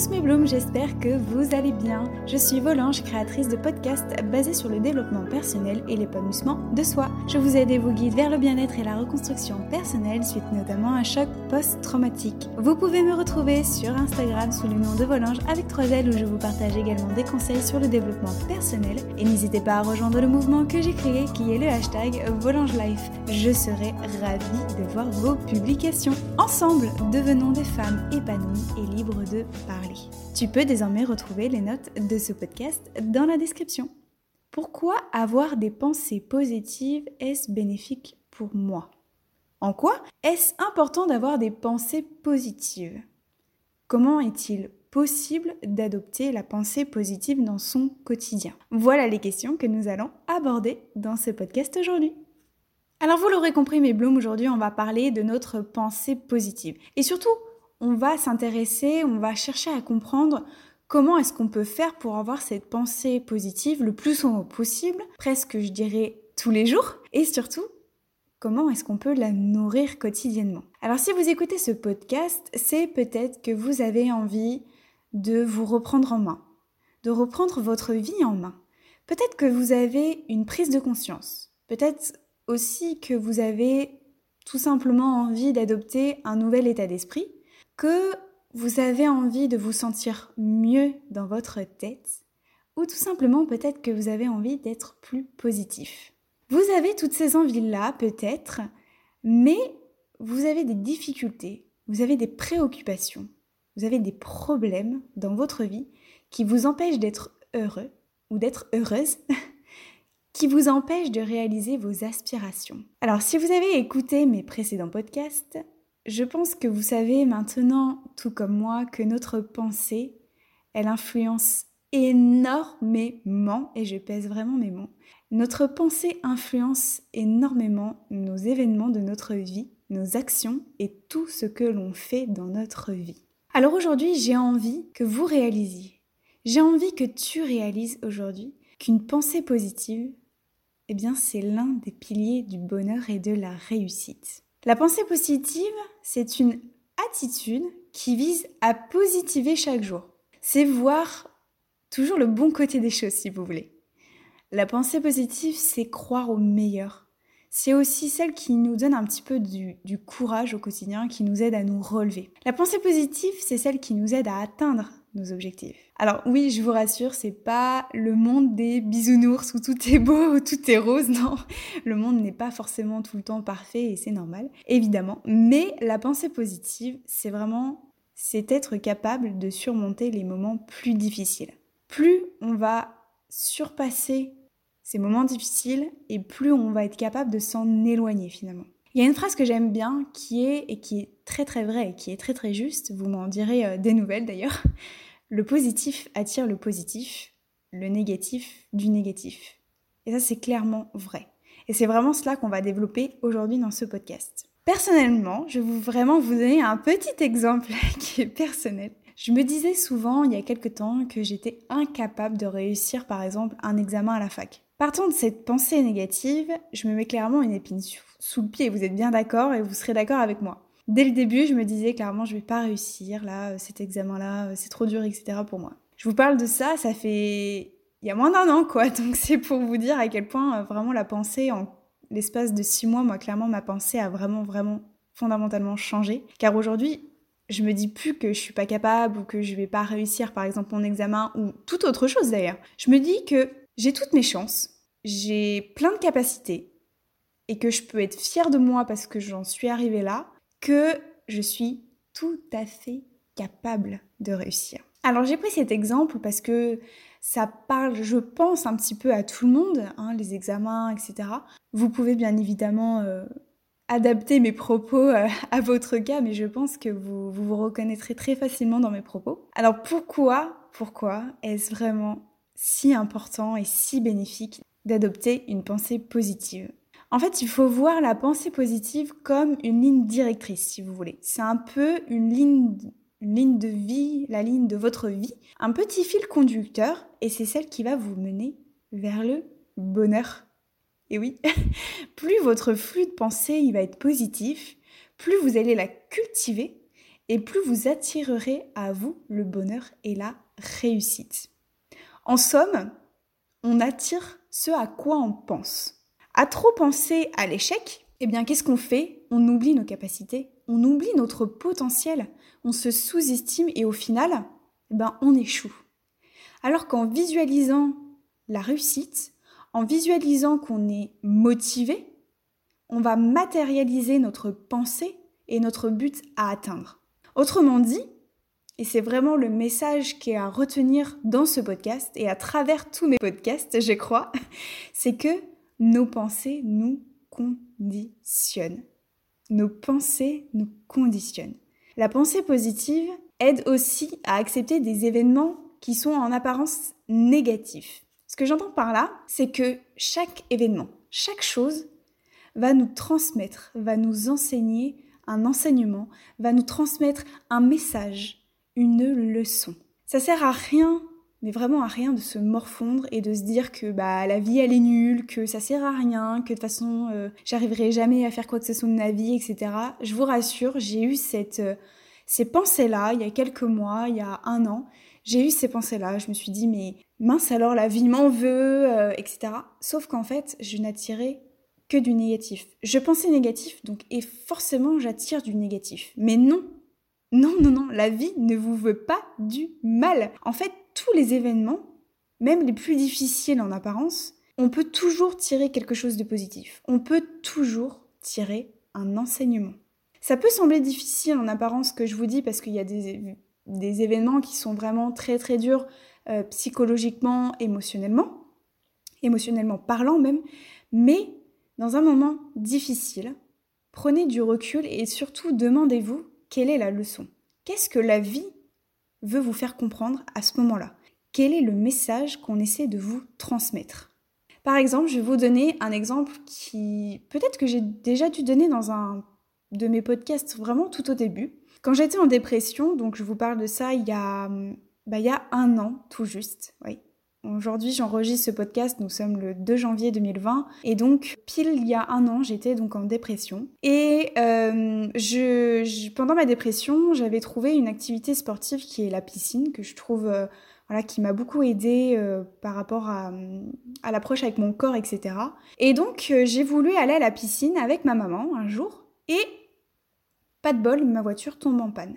tous mes blooms, j'espère que vous allez bien. Je suis Volange, créatrice de podcasts basés sur le développement personnel et l'épanouissement de soi. Je vous aide et vous guide vers le bien-être et la reconstruction personnelle suite notamment à un choc post-traumatique. Vous pouvez me retrouver sur Instagram sous le nom de Volange avec 3 L où je vous partage également des conseils sur le développement personnel et n'hésitez pas à rejoindre le mouvement que j'ai créé qui est le hashtag Volange Life. Je serai ravie de voir vos publications. Ensemble, devenons des femmes épanouies et libres de parler. Tu peux désormais retrouver les notes de ce podcast dans la description. Pourquoi avoir des pensées positives est-ce bénéfique pour moi? En quoi est-ce important d'avoir des pensées positives? Comment est-il possible d'adopter la pensée positive dans son quotidien? Voilà les questions que nous allons aborder dans ce podcast aujourd'hui. Alors vous l'aurez compris mes blooms, aujourd'hui on va parler de notre pensée positive. Et surtout, on va s'intéresser, on va chercher à comprendre comment est-ce qu'on peut faire pour avoir cette pensée positive le plus souvent possible, presque je dirais tous les jours, et surtout comment est-ce qu'on peut la nourrir quotidiennement. Alors si vous écoutez ce podcast, c'est peut-être que vous avez envie de vous reprendre en main, de reprendre votre vie en main. Peut-être que vous avez une prise de conscience, peut-être aussi que vous avez tout simplement envie d'adopter un nouvel état d'esprit, que vous avez envie de vous sentir mieux dans votre tête, ou tout simplement peut-être que vous avez envie d'être plus positif. Vous avez toutes ces envies-là peut-être, mais vous avez des difficultés, vous avez des préoccupations, vous avez des problèmes dans votre vie qui vous empêchent d'être heureux ou d'être heureuse qui vous empêche de réaliser vos aspirations. Alors si vous avez écouté mes précédents podcasts, je pense que vous savez maintenant, tout comme moi, que notre pensée, elle influence énormément, et je pèse vraiment mes mots, notre pensée influence énormément nos événements de notre vie, nos actions et tout ce que l'on fait dans notre vie. Alors aujourd'hui, j'ai envie que vous réalisiez, j'ai envie que tu réalises aujourd'hui qu'une pensée positive, eh bien c'est l'un des piliers du bonheur et de la réussite. La pensée positive, c'est une attitude qui vise à positiver chaque jour. C'est voir toujours le bon côté des choses, si vous voulez. La pensée positive, c'est croire au meilleur. C'est aussi celle qui nous donne un petit peu du, courage au quotidien, qui nous aide à nous relever. La pensée positive, c'est celle qui nous aide à atteindre nos objectifs. Alors oui, je vous rassure, c'est pas le monde des bisounours où tout est beau, où tout est rose, non. Le monde n'est pas forcément tout le temps parfait et c'est normal, évidemment. Mais la pensée positive, c'est vraiment, c'est être capable de surmonter les moments plus difficiles. Plus on va surpasser ces moments difficiles et plus on va être capable de s'en éloigner finalement. Il y a une phrase que j'aime bien qui est, et qui est très très vraie et qui est très très juste, vous m'en direz euh, des nouvelles d'ailleurs, le positif attire le positif, le négatif du négatif. Et ça c'est clairement vrai. Et c'est vraiment cela qu'on va développer aujourd'hui dans ce podcast. Personnellement, je vais vraiment vous donner un petit exemple qui est personnel. Je me disais souvent il y a quelque temps que j'étais incapable de réussir par exemple un examen à la fac. Partant de cette pensée négative, je me mets clairement une épine sous le pied. Vous êtes bien d'accord et vous serez d'accord avec moi. Dès le début, je me disais clairement, je vais pas réussir là, euh, cet examen-là, euh, c'est trop dur, etc. pour moi. Je vous parle de ça, ça fait il y a moins d'un an, quoi. Donc c'est pour vous dire à quel point euh, vraiment la pensée, en l'espace de six mois, moi clairement ma pensée a vraiment, vraiment fondamentalement changé. Car aujourd'hui, je me dis plus que je suis pas capable ou que je vais pas réussir, par exemple mon examen ou toute autre chose d'ailleurs. Je me dis que j'ai toutes mes chances, j'ai plein de capacités et que je peux être fière de moi parce que j'en suis arrivée là, que je suis tout à fait capable de réussir. Alors j'ai pris cet exemple parce que ça parle, je pense, un petit peu à tout le monde, hein, les examens, etc. Vous pouvez bien évidemment euh, adapter mes propos euh, à votre cas, mais je pense que vous, vous vous reconnaîtrez très facilement dans mes propos. Alors pourquoi, pourquoi est-ce vraiment si important et si bénéfique d'adopter une pensée positive. En fait, il faut voir la pensée positive comme une ligne directrice, si vous voulez. C'est un peu une ligne, ligne de vie, la ligne de votre vie, un petit fil conducteur, et c'est celle qui va vous mener vers le bonheur. Et oui, plus votre flux de pensée il va être positif, plus vous allez la cultiver, et plus vous attirerez à vous le bonheur et la réussite. En somme, on attire ce à quoi on pense. À trop penser à l'échec, eh bien qu'est-ce qu'on fait? On oublie nos capacités, on oublie notre potentiel, on se sous-estime et au final, eh ben on échoue. Alors qu'en visualisant la réussite, en visualisant qu'on est motivé, on va matérialiser notre pensée et notre but à atteindre. Autrement dit, et c'est vraiment le message qui est à retenir dans ce podcast et à travers tous mes podcasts, je crois, c'est que nos pensées nous conditionnent. Nos pensées nous conditionnent. La pensée positive aide aussi à accepter des événements qui sont en apparence négatifs. Ce que j'entends par là, c'est que chaque événement, chaque chose va nous transmettre, va nous enseigner un enseignement, va nous transmettre un message, une leçon. Ça sert à rien, mais vraiment à rien de se morfondre et de se dire que bah la vie elle est nulle, que ça sert à rien, que de toute façon euh, j'arriverai jamais à faire quoi que ce soit de ma vie, etc. Je vous rassure, j'ai eu cette, euh, ces pensées-là il y a quelques mois, il y a un an. J'ai eu ces pensées-là, je me suis dit mais mince alors la vie m'en veut, euh, etc. Sauf qu'en fait, je n'attirais que du négatif. Je pensais négatif, donc et forcément j'attire du négatif. Mais non, non, non, non, la vie ne vous veut pas du mal. En fait, tous les événements, même les plus difficiles en apparence, on peut toujours tirer quelque chose de positif. On peut toujours tirer un enseignement. Ça peut sembler difficile en apparence que je vous dis parce qu'il y a des, des événements qui sont vraiment très très durs euh, psychologiquement, émotionnellement, émotionnellement parlant même, mais dans un moment difficile, prenez du recul et surtout demandez-vous quelle est la leçon? Qu'est-ce que la vie veut vous faire comprendre à ce moment-là? Quel est le message qu'on essaie de vous transmettre? Par exemple, je vais vous donner un exemple qui peut-être que j'ai déjà dû donner dans un de mes podcasts vraiment tout au début. Quand j'étais en dépression, donc je vous parle de ça il y a bah, un an tout juste. Oui. Aujourd'hui, j'enregistre ce podcast, nous sommes le 2 janvier 2020, et donc pile il y a un an, j'étais donc en dépression. Et euh, pendant ma dépression, j'avais trouvé une activité sportive qui est la piscine, que je trouve, euh, voilà, qui m'a beaucoup aidée euh, par rapport à l'approche avec mon corps, etc. Et donc j'ai voulu aller à la piscine avec ma maman un jour, et pas de bol, ma voiture tombe en panne.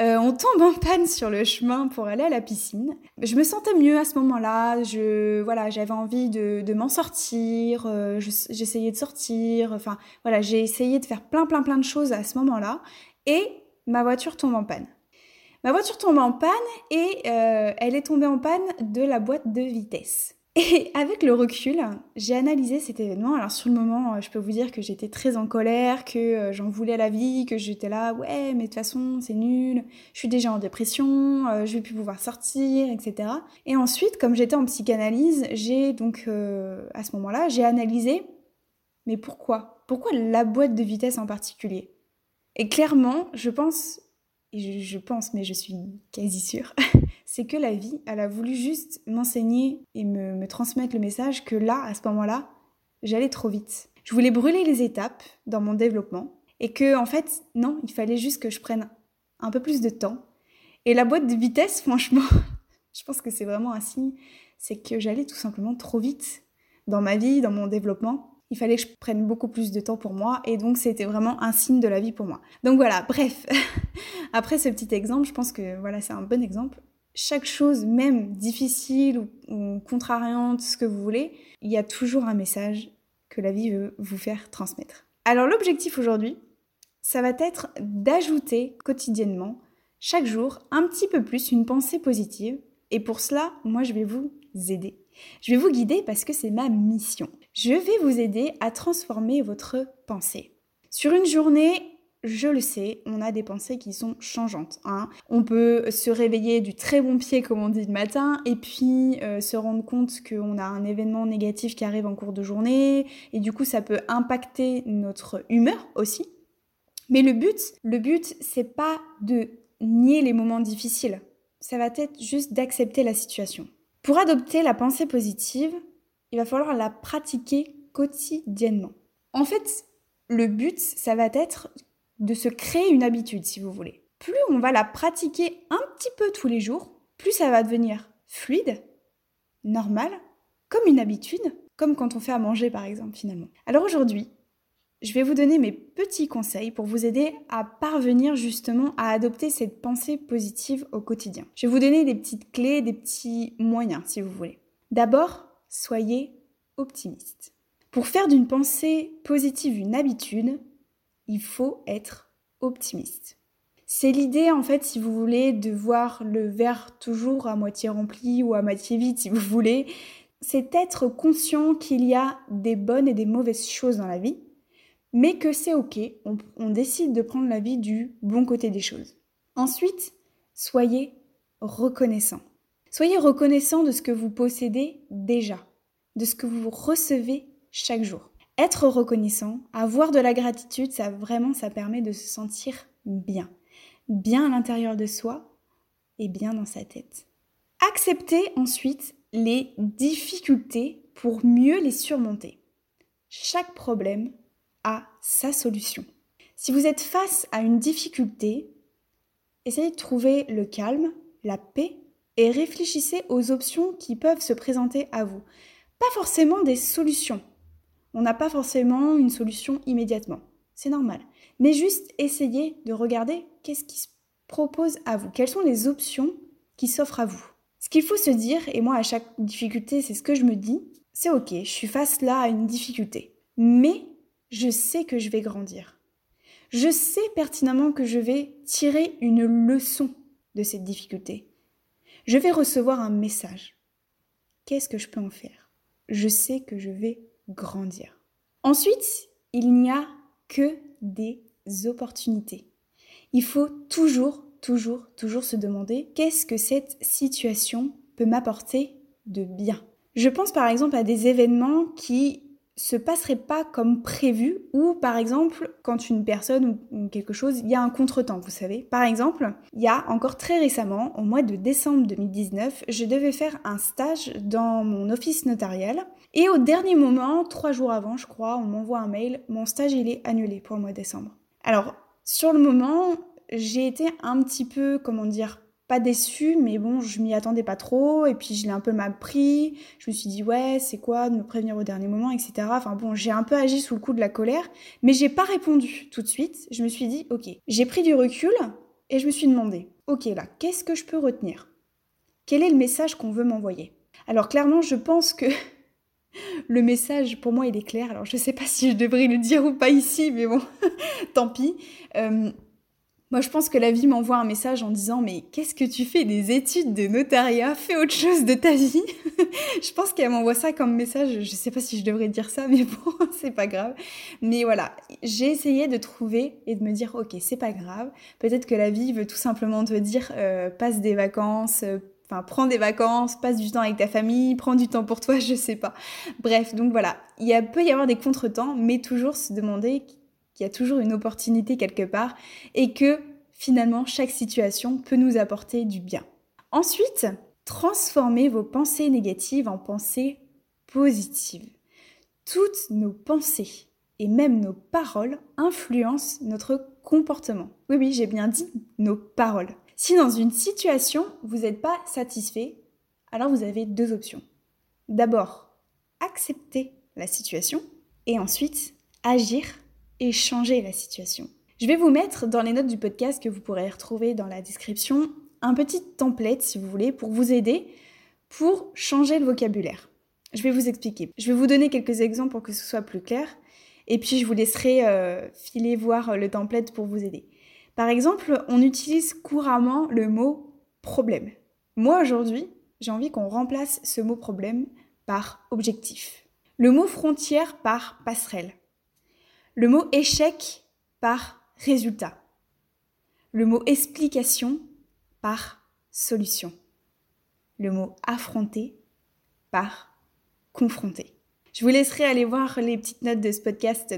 Euh, on tombe en panne sur le chemin pour aller à la piscine. Je me sentais mieux à ce moment-là. Je, voilà, j'avais envie de, m'en sortir. Euh, j'essayais de sortir. Enfin, voilà, j'ai essayé de faire plein, plein, plein de choses à ce moment-là. Et ma voiture tombe en panne. Ma voiture tombe en panne et euh, elle est tombée en panne de la boîte de vitesse. Et avec le recul, j'ai analysé cet événement. Alors sur le moment, je peux vous dire que j'étais très en colère, que euh, j'en voulais la vie, que j'étais là, ouais, mais de toute façon, c'est nul, je suis déjà en dépression, euh, je vais plus pouvoir sortir, etc. Et ensuite, comme j'étais en psychanalyse, j'ai donc, euh, à ce moment-là, j'ai analysé, mais pourquoi? Pourquoi la boîte de vitesse en particulier? Et clairement, je pense, et je pense, mais je suis quasi sûre, c'est que la vie, elle a voulu juste m'enseigner et me, transmettre le message que là, à ce moment-là, j'allais trop vite. Je voulais brûler les étapes dans mon développement et que, en fait, non, il fallait juste que je prenne un peu plus de temps. Et la boîte de vitesse, franchement, je pense que c'est vraiment un signe, c'est que j'allais tout simplement trop vite dans ma vie, dans mon développement. Il fallait que je prenne beaucoup plus de temps pour moi et donc c'était vraiment un signe de la vie pour moi. Donc voilà, bref, après ce petit exemple, je pense que voilà, c'est un bon exemple chaque chose, même difficile ou, contrariante, ce que vous voulez, il y a toujours un message que la vie veut vous faire transmettre. Alors l'objectif aujourd'hui, ça va être d'ajouter quotidiennement, chaque jour, un petit peu plus une pensée positive. Et pour cela, moi, je vais vous aider. Je vais vous guider parce que c'est ma mission. Je vais vous aider à transformer votre pensée. Sur une journée, je le sais, on a des pensées qui sont changeantes. Hein. On peut se réveiller du très bon pied, comme on dit le matin, et puis euh, se rendre compte qu'on a un événement négatif qui arrive en cours de journée, et du coup ça peut impacter notre humeur aussi. Mais le but, le but, c'est pas de nier les moments difficiles. Ça va être juste d'accepter la situation. Pour adopter la pensée positive, il va falloir la pratiquer quotidiennement. En fait, le but, ça va être de se créer une habitude, si vous voulez. plus on va la pratiquer un petit peu tous les jours, plus ça va devenir fluide, normal, comme une habitude, comme quand on fait à manger par exemple finalement. Alors aujourd'hui, je vais vous donner mes petits conseils pour vous aider à parvenir justement à adopter cette pensée positive au quotidien. Je vais vous donner des petites clés, des petits moyens si vous voulez. D'abord, soyez optimiste. Pour faire d'une pensée positive une habitude, il faut être optimiste. C'est l'idée, en fait, si vous voulez, de voir le verre toujours à moitié rempli ou à moitié vide, si vous voulez. C'est être conscient qu'il y a des bonnes et des mauvaises choses dans la vie, mais que c'est ok, on, on, décide de prendre la vie du bon côté des choses. Ensuite, soyez reconnaissant. Soyez reconnaissant de ce que vous possédez déjà, de ce que vous recevez chaque jour. Être reconnaissant, avoir de la gratitude, ça vraiment, ça permet de se sentir bien. Bien à l'intérieur de soi et bien dans sa tête. Acceptez ensuite les difficultés pour mieux les surmonter. Chaque problème a sa solution. Si vous êtes face à une difficulté, essayez de trouver le calme, la paix et réfléchissez aux options qui peuvent se présenter à vous. Pas forcément des solutions. On n'a pas forcément une solution immédiatement. C'est normal. Mais juste essayez de regarder qu'est-ce qui se propose à vous. Quelles sont les options qui s'offrent à vous? Ce qu'il faut se dire, et moi à chaque difficulté, c'est ce que je me dis, c'est ok, je suis face là à une difficulté. Mais je sais que je vais grandir. Je sais pertinemment que je vais tirer une leçon de cette difficulté. Je vais recevoir un message. Qu'est-ce que je peux en faire? Je sais que je vais grandir. Ensuite, il n'y a que des opportunités. Il faut toujours, toujours, toujours se demander qu'est-ce que cette situation peut m'apporter de bien. Je pense par exemple à des événements qui se passerait pas comme prévu ou par exemple quand une personne ou quelque chose, il y a un contretemps, vous savez. Par exemple, il y a encore très récemment, au mois de décembre 2019, je devais faire un stage dans mon office notarial et au dernier moment, trois jours avant, je crois, on m'envoie un mail, mon stage il est annulé pour le mois de décembre. Alors, sur le moment, j'ai été un petit peu, comment dire, pas déçue, mais bon, je m'y attendais pas trop, et puis je l'ai un peu mal pris. Je me suis dit, ouais, c'est quoi de me prévenir au dernier moment, etc. Enfin bon, j'ai un peu agi sous le coup de la colère, mais j'ai pas répondu tout de suite. Je me suis dit, ok, j'ai pris du recul, et je me suis demandé, ok là, qu'est-ce que je peux retenir? Quel est le message qu'on veut m'envoyer? Alors clairement, je pense que le message, pour moi, il est clair. Alors, je sais pas si je devrais le dire ou pas ici, mais bon, tant pis. Euh, moi, je pense que la vie m'envoie un message en disant Mais qu'est-ce que tu fais des études de notariat? Fais autre chose de ta vie? je pense qu'elle m'envoie ça comme message. Je sais pas si je devrais dire ça, mais bon, c'est pas grave. Mais voilà, j'ai essayé de trouver et de me dire Ok, c'est pas grave. Peut-être que la vie veut tout simplement te dire euh, Passe des vacances. Euh, enfin, prends des vacances, passe du temps avec ta famille, prends du temps pour toi, je sais pas. Bref, donc voilà, il y a, peut y avoir des contretemps, mais toujours se demander qu'il y a toujours une opportunité quelque part et que finalement chaque situation peut nous apporter du bien. Ensuite, transformez vos pensées négatives en pensées positives. Toutes nos pensées et même nos paroles influencent notre comportement. Oui, oui, j'ai bien dit nos paroles. Si dans une situation, vous n'êtes pas satisfait, alors vous avez deux options. D'abord, accepter la situation et ensuite agir et changer la situation. Je vais vous mettre dans les notes du podcast que vous pourrez retrouver dans la description un petit template si vous voulez pour vous aider pour changer le vocabulaire. Je vais vous expliquer. Je vais vous donner quelques exemples pour que ce soit plus clair et puis je vous laisserai euh, filer voir le template pour vous aider. Par exemple, on utilise couramment le mot problème. Moi aujourd'hui, j'ai envie qu'on remplace ce mot problème par objectif. Le mot frontière par passerelle le mot échec par résultat, le mot explication par solution, le mot affronter par confronter. Je vous laisserai aller voir les petites notes de ce podcast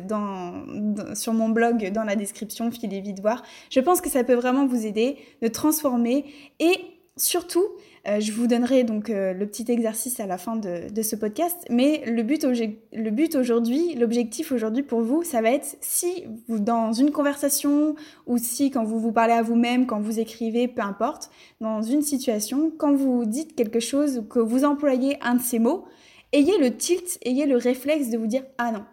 sur mon blog dans la description, filez vite voir. Je pense que ça peut vraiment vous aider de transformer et surtout, euh, je vous donnerai donc euh, le petit exercice à la fin de, ce podcast, mais le but, aujourd'hui, l'objectif aujourd'hui pour vous, ça va être si dans une conversation ou si quand vous vous parlez à vous-même, quand vous écrivez, peu importe, dans une situation, quand vous dites quelque chose ou que vous employez un de ces mots, ayez le tilt, ayez le réflexe de vous dire Ah non,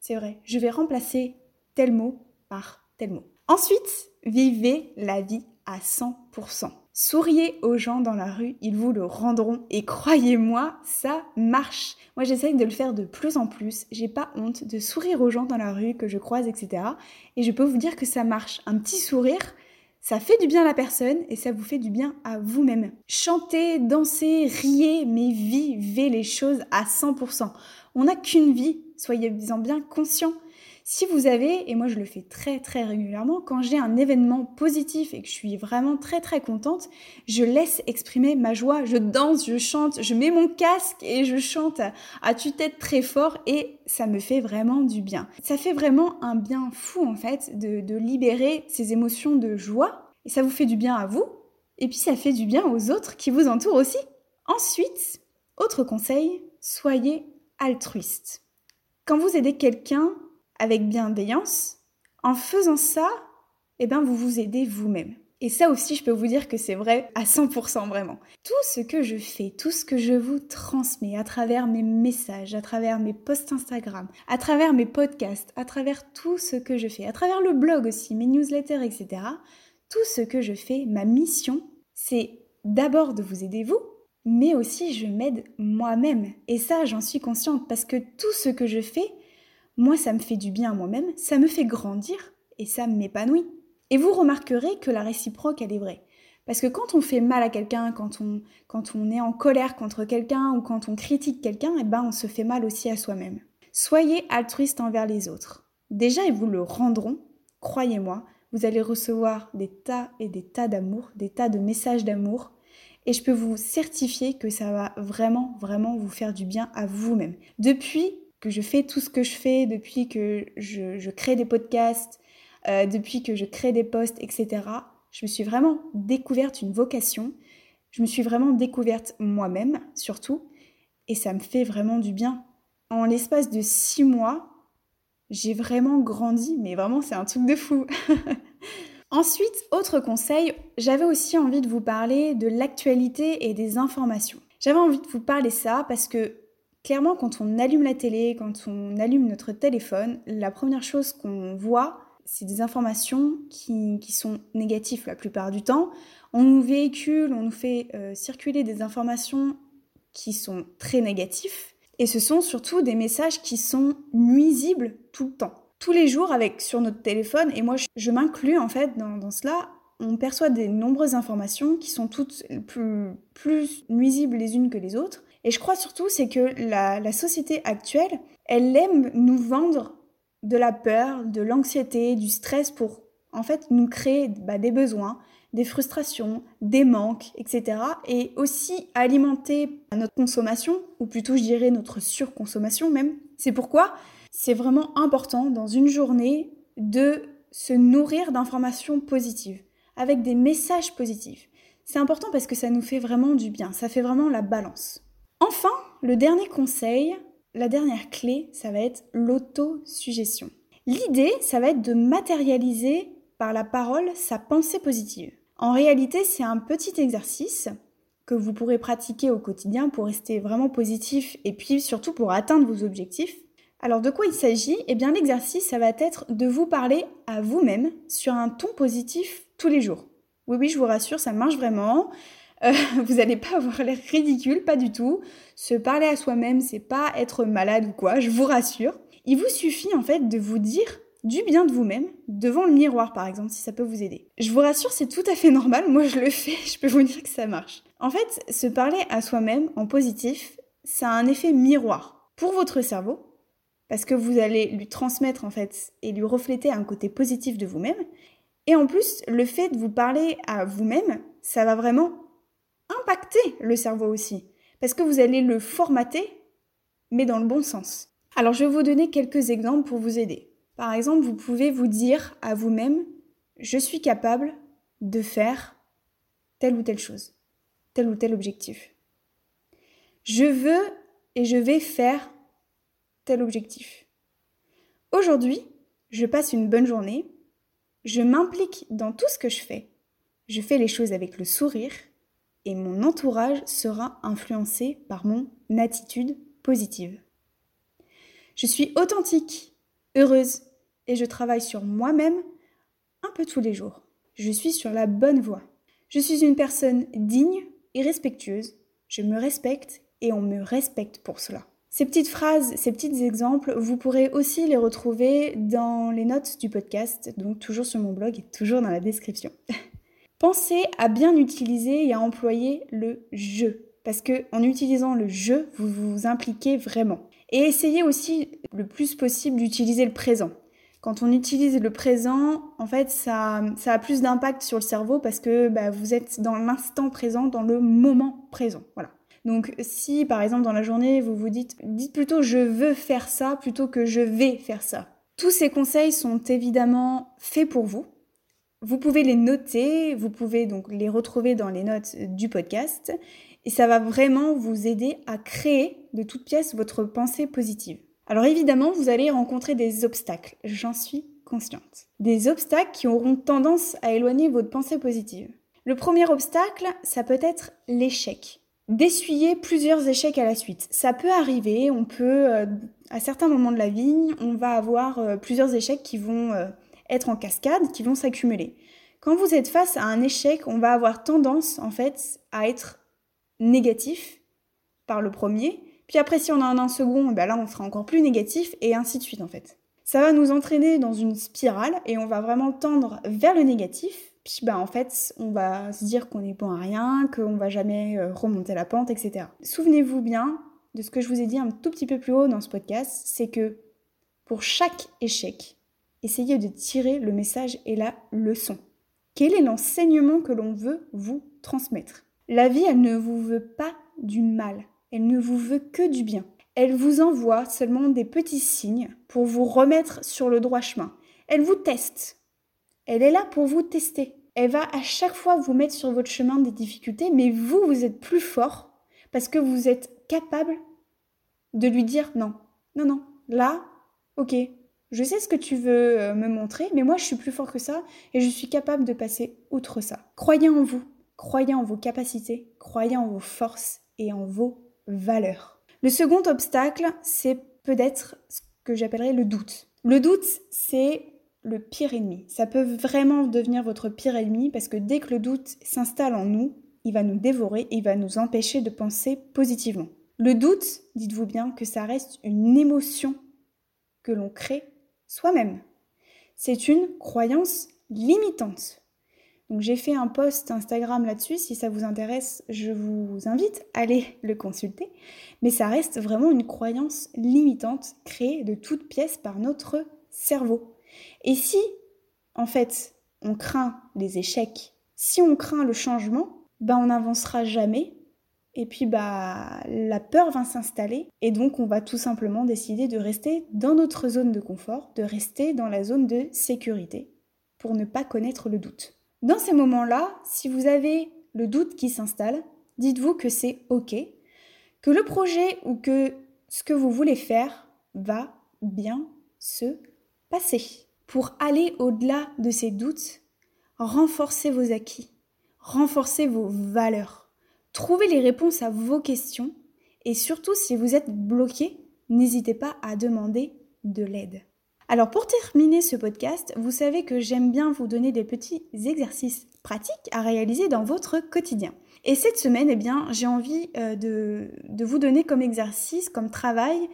c'est vrai, je vais remplacer tel mot par tel mot. Ensuite, vivez la vie à 100%. Souriez aux gens dans la rue, ils vous le rendront. Et croyez-moi, ça marche. Moi, j'essaye de le faire de plus en plus. J'ai pas honte de sourire aux gens dans la rue que je croise, etc. Et je peux vous dire que ça marche. Un petit sourire, ça fait du bien à la personne et ça vous fait du bien à vous-même. Chantez, dansez, riez, mais vivez les choses à 100%. On n'a qu'une vie, soyez-en bien conscients. Si vous avez, et moi je le fais très très régulièrement, quand j'ai un événement positif et que je suis vraiment très très contente, je laisse exprimer ma joie, je danse, je chante, je mets mon casque et je chante à tue-tête très fort et ça me fait vraiment du bien. Ça fait vraiment un bien fou en fait de, de libérer ces émotions de joie et ça vous fait du bien à vous et puis ça fait du bien aux autres qui vous entourent aussi. Ensuite, autre conseil, soyez altruiste. Quand vous aidez quelqu'un, avec bienveillance, en faisant ça, eh ben, vous vous aidez vous-même. Et ça aussi, je peux vous dire que c'est vrai à 100% vraiment. Tout ce que je fais, tout ce que je vous transmets à travers mes messages, à travers mes posts Instagram, à travers mes podcasts, à travers tout ce que je fais, à travers le blog aussi, mes newsletters, etc. Tout ce que je fais, ma mission, c'est d'abord de vous aider vous, mais aussi je m'aide moi-même. Et ça, j'en suis consciente parce que tout ce que je fais, moi, ça me fait du bien à moi-même, ça me fait grandir et ça m'épanouit. Et vous remarquerez que la réciproque, elle est vraie. Parce que quand on fait mal à quelqu'un, quand on, est en colère contre quelqu'un ou quand on critique quelqu'un, eh ben on se fait mal aussi à soi-même. Soyez altruiste envers les autres. Déjà, ils vous le rendront, croyez-moi, vous allez recevoir des tas et des tas d'amour, des tas de messages d'amour, et je peux vous certifier que ça va vraiment, vraiment vous faire du bien à vous-même. Depuis que je fais tout ce que je fais, depuis que je, crée des podcasts, euh, depuis que je crée des posts, etc., je me suis vraiment découverte une vocation. Je me suis vraiment découverte moi-même, surtout. Et ça me fait vraiment du bien. En l'espace de six mois, j'ai vraiment grandi, mais vraiment, c'est un truc de fou. Ensuite, autre conseil, j'avais aussi envie de vous parler de l'actualité et des informations. J'avais envie de vous parler ça parce que Clairement, quand on allume la télé, quand on allume notre téléphone, la première chose qu'on voit, c'est des informations qui, sont négatives la plupart du temps. On nous véhicule, on nous fait euh, circuler des informations qui sont très négatives. Et ce sont surtout des messages qui sont nuisibles tout le temps. Tous les jours avec sur notre téléphone, et moi je, m'inclus en fait dans, dans, cela, on perçoit des nombreuses informations qui sont toutes plus nuisibles les unes que les autres. Et je crois surtout, c'est que la, société actuelle, elle aime nous vendre de la peur, de l'anxiété, du stress pour en fait nous créer bah, des besoins, des frustrations, des manques, etc. Et aussi alimenter notre consommation, ou plutôt je dirais notre surconsommation même. C'est pourquoi c'est vraiment important dans une journée de se nourrir d'informations positives, avec des messages positifs. C'est important parce que ça nous fait vraiment du bien, ça fait vraiment la balance. Enfin, le dernier conseil, la dernière clé, ça va être l'autosuggestion. L'idée, ça va être de matérialiser par la parole sa pensée positive. En réalité, c'est un petit exercice que vous pourrez pratiquer au quotidien pour rester vraiment positif et puis surtout pour atteindre vos objectifs. Alors de quoi il s'agit? Eh bien l'exercice, ça va être de vous parler à vous-même sur un ton positif tous les jours. Oui, oui, je vous rassure, ça marche vraiment. Euh, vous n'allez pas avoir l'air ridicule, pas du tout. Se parler à soi-même, c'est pas être malade ou quoi, je vous rassure. Il vous suffit en fait de vous dire du bien de vous-même devant le miroir par exemple si ça peut vous aider. Je vous rassure, c'est tout à fait normal, moi je le fais, je peux vous dire que ça marche. En fait, se parler à soi-même en positif, ça a un effet miroir pour votre cerveau parce que vous allez lui transmettre en fait et lui refléter un côté positif de vous-même. Et en plus, le fait de vous parler à vous-même, ça va vraiment impacter le cerveau aussi, parce que vous allez le formater, mais dans le bon sens. Alors je vais vous donner quelques exemples pour vous aider. Par exemple, vous pouvez vous dire à vous-même, je suis capable de faire telle ou telle chose. tel ou tel objectif. Je veux et je vais faire tel objectif. Aujourd'hui, je passe une bonne journée, je m'implique dans tout ce que je fais, je fais les choses avec le sourire et mon entourage sera influencé par mon attitude positive. Je suis authentique, heureuse et je travaille sur moi-même un peu tous les jours. Je suis sur la bonne voie. Je suis une personne digne et respectueuse. Je me respecte et on me respecte pour cela. Ces petites phrases, ces petits exemples, vous pourrez aussi les retrouver dans les notes du podcast, donc toujours sur mon blog et toujours dans la description. Pensez à bien utiliser et à employer le je, parce que en utilisant le je, vous vous impliquez vraiment. Et essayez aussi le plus possible d'utiliser le présent. Quand on utilise le présent, en fait, ça, a plus d'impact sur le cerveau parce que bah, vous êtes dans l'instant présent, dans le moment présent. Voilà. Donc si par exemple dans la journée vous vous dites, dites plutôt je veux faire ça plutôt que je vais faire ça. Tous ces conseils sont évidemment faits pour vous. Vous pouvez les noter, vous pouvez donc les retrouver dans les notes du podcast et ça va vraiment vous aider à créer de toute pièce votre pensée positive. Alors évidemment, vous allez rencontrer des obstacles, j'en suis consciente. Des obstacles qui auront tendance à éloigner votre pensée positive. Le premier obstacle, ça peut être l'échec d'essuyer plusieurs échecs à la suite. Ça peut arriver, on peut, euh, à certains moments de la vie, on va avoir euh, plusieurs échecs qui vont euh, être en cascade, qui vont s'accumuler. Quand vous êtes face à un échec, on va avoir tendance, en fait, à être négatif par le premier. Puis après, si on en a un second, ben là, on sera encore plus négatif, et ainsi de suite, en fait. Ça va nous entraîner dans une spirale, et on va vraiment tendre vers le négatif, puis bah en fait, on va se dire qu'on n'est bon à rien, qu'on va jamais euh, remonter la pente, etc. Souvenez-vous bien de ce que je vous ai dit un tout petit peu plus haut dans ce podcast, c'est que pour chaque échec, essayez de tirer le message et la leçon. Quel est l'enseignement que l'on veut vous transmettre? La vie, elle ne vous veut pas du mal, elle ne vous veut que du bien. Elle vous envoie seulement des petits signes pour vous remettre sur le droit chemin. Elle vous teste. Elle est là pour vous tester elle va à chaque fois vous mettre sur votre chemin des difficultés, mais vous, vous êtes plus fort parce que vous êtes capable de lui dire non, non, non, là, ok, je sais ce que tu veux euh, me montrer, mais moi je suis plus fort que ça et je suis capable de passer outre ça. Croyez en vous, croyez en vos capacités, croyez en vos forces et en vos valeurs. Le second obstacle, c'est peut-être ce que j'appellerais le doute. Le doute, c'est le pire ennemi. Ça peut vraiment devenir votre pire ennemi parce que dès que le doute s'installe en nous, il va nous dévorer et il va nous empêcher de penser positivement. Le doute, dites-vous bien que ça reste une émotion que l'on crée soi-même. C'est une croyance limitante. Donc j'ai fait un post Instagram là-dessus, si ça vous intéresse, je vous invite à aller le consulter. Mais ça reste vraiment une croyance limitante créée de toutes pièces par notre cerveau. Et si, en fait, on craint les échecs, si on craint le changement, ben on n'avancera jamais. Et puis bah la peur va s'installer et donc on va tout simplement décider de rester dans notre zone de confort, de rester dans la zone de sécurité pour ne pas connaître le doute. Dans ces moments-là, si vous avez le doute qui s'installe, dites-vous que c'est OK, que le projet ou que ce que vous voulez faire va bien se passer. Pour aller au-delà de ces doutes, renforcez vos acquis, renforcez vos valeurs, trouvez les réponses à vos questions et surtout si vous êtes bloqué, n'hésitez pas à demander de l'aide. Alors pour terminer ce podcast, vous savez que j'aime bien vous donner des petits exercices pratiques à réaliser dans votre quotidien. Et cette semaine, eh bien, j'ai envie euh, de, de vous donner comme exercice, comme travail,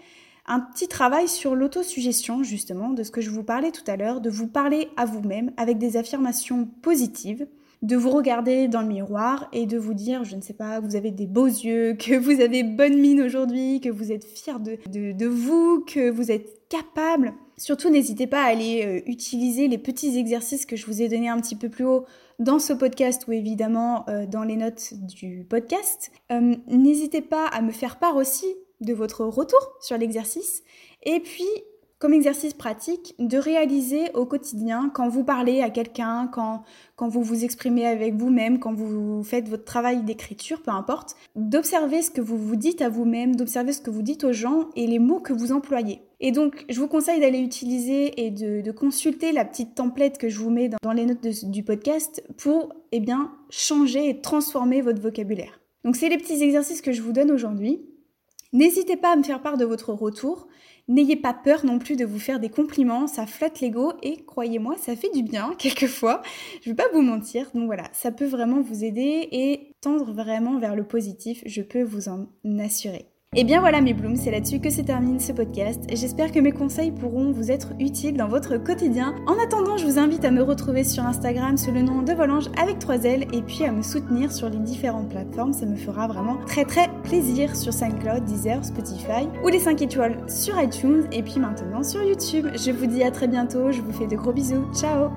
un petit travail sur l'autosuggestion, justement, de ce que je vous parlais tout à l'heure, de vous parler à vous-même avec des affirmations positives, de vous regarder dans le miroir et de vous dire, je ne sais pas, vous avez des beaux yeux, que vous avez bonne mine aujourd'hui, que vous êtes fier de, vous, que vous êtes capable. Surtout, n'hésitez pas à aller euh, utiliser les petits exercices que je vous ai donnés un petit peu plus haut dans ce podcast ou évidemment euh, dans les notes du podcast. Euh, n'hésitez pas à me faire part aussi de votre retour sur l'exercice. Et puis, comme exercice pratique de réaliser au quotidien quand vous parlez à quelqu'un, quand, quand vous vous exprimez avec vous-même, quand vous faites votre travail d'écriture, peu importe, d'observer ce que vous vous dites à vous-même, d'observer ce que vous dites aux gens et les mots que vous employez. Et donc, je vous conseille d'aller utiliser et de, consulter la petite template que je vous mets dans, les notes du podcast pour, eh bien, changer et transformer votre vocabulaire. Donc, c'est les petits exercices que je vous donne aujourd'hui. N'hésitez pas à me faire part de votre retour. N'ayez pas peur non plus de vous faire des compliments, ça flatte l'ego et croyez-moi, ça fait du bien quelquefois. Je ne vais pas vous mentir. Donc voilà, ça peut vraiment vous aider et tendre vraiment vers le positif, je peux vous en assurer. Et bien voilà mes blooms, c'est là-dessus que se termine ce podcast. J'espère que mes conseils pourront vous être utiles dans votre quotidien. En attendant, je vous invite à me retrouver sur Instagram sous le nom de Volange avec 3 L et puis à me soutenir sur les différentes plateformes. Ça me fera vraiment très très plaisir sur SoundCloud, Deezer, Spotify ou les 5 étoiles sur iTunes et puis maintenant sur YouTube. Je vous dis à très bientôt, je vous fais de gros bisous. Ciao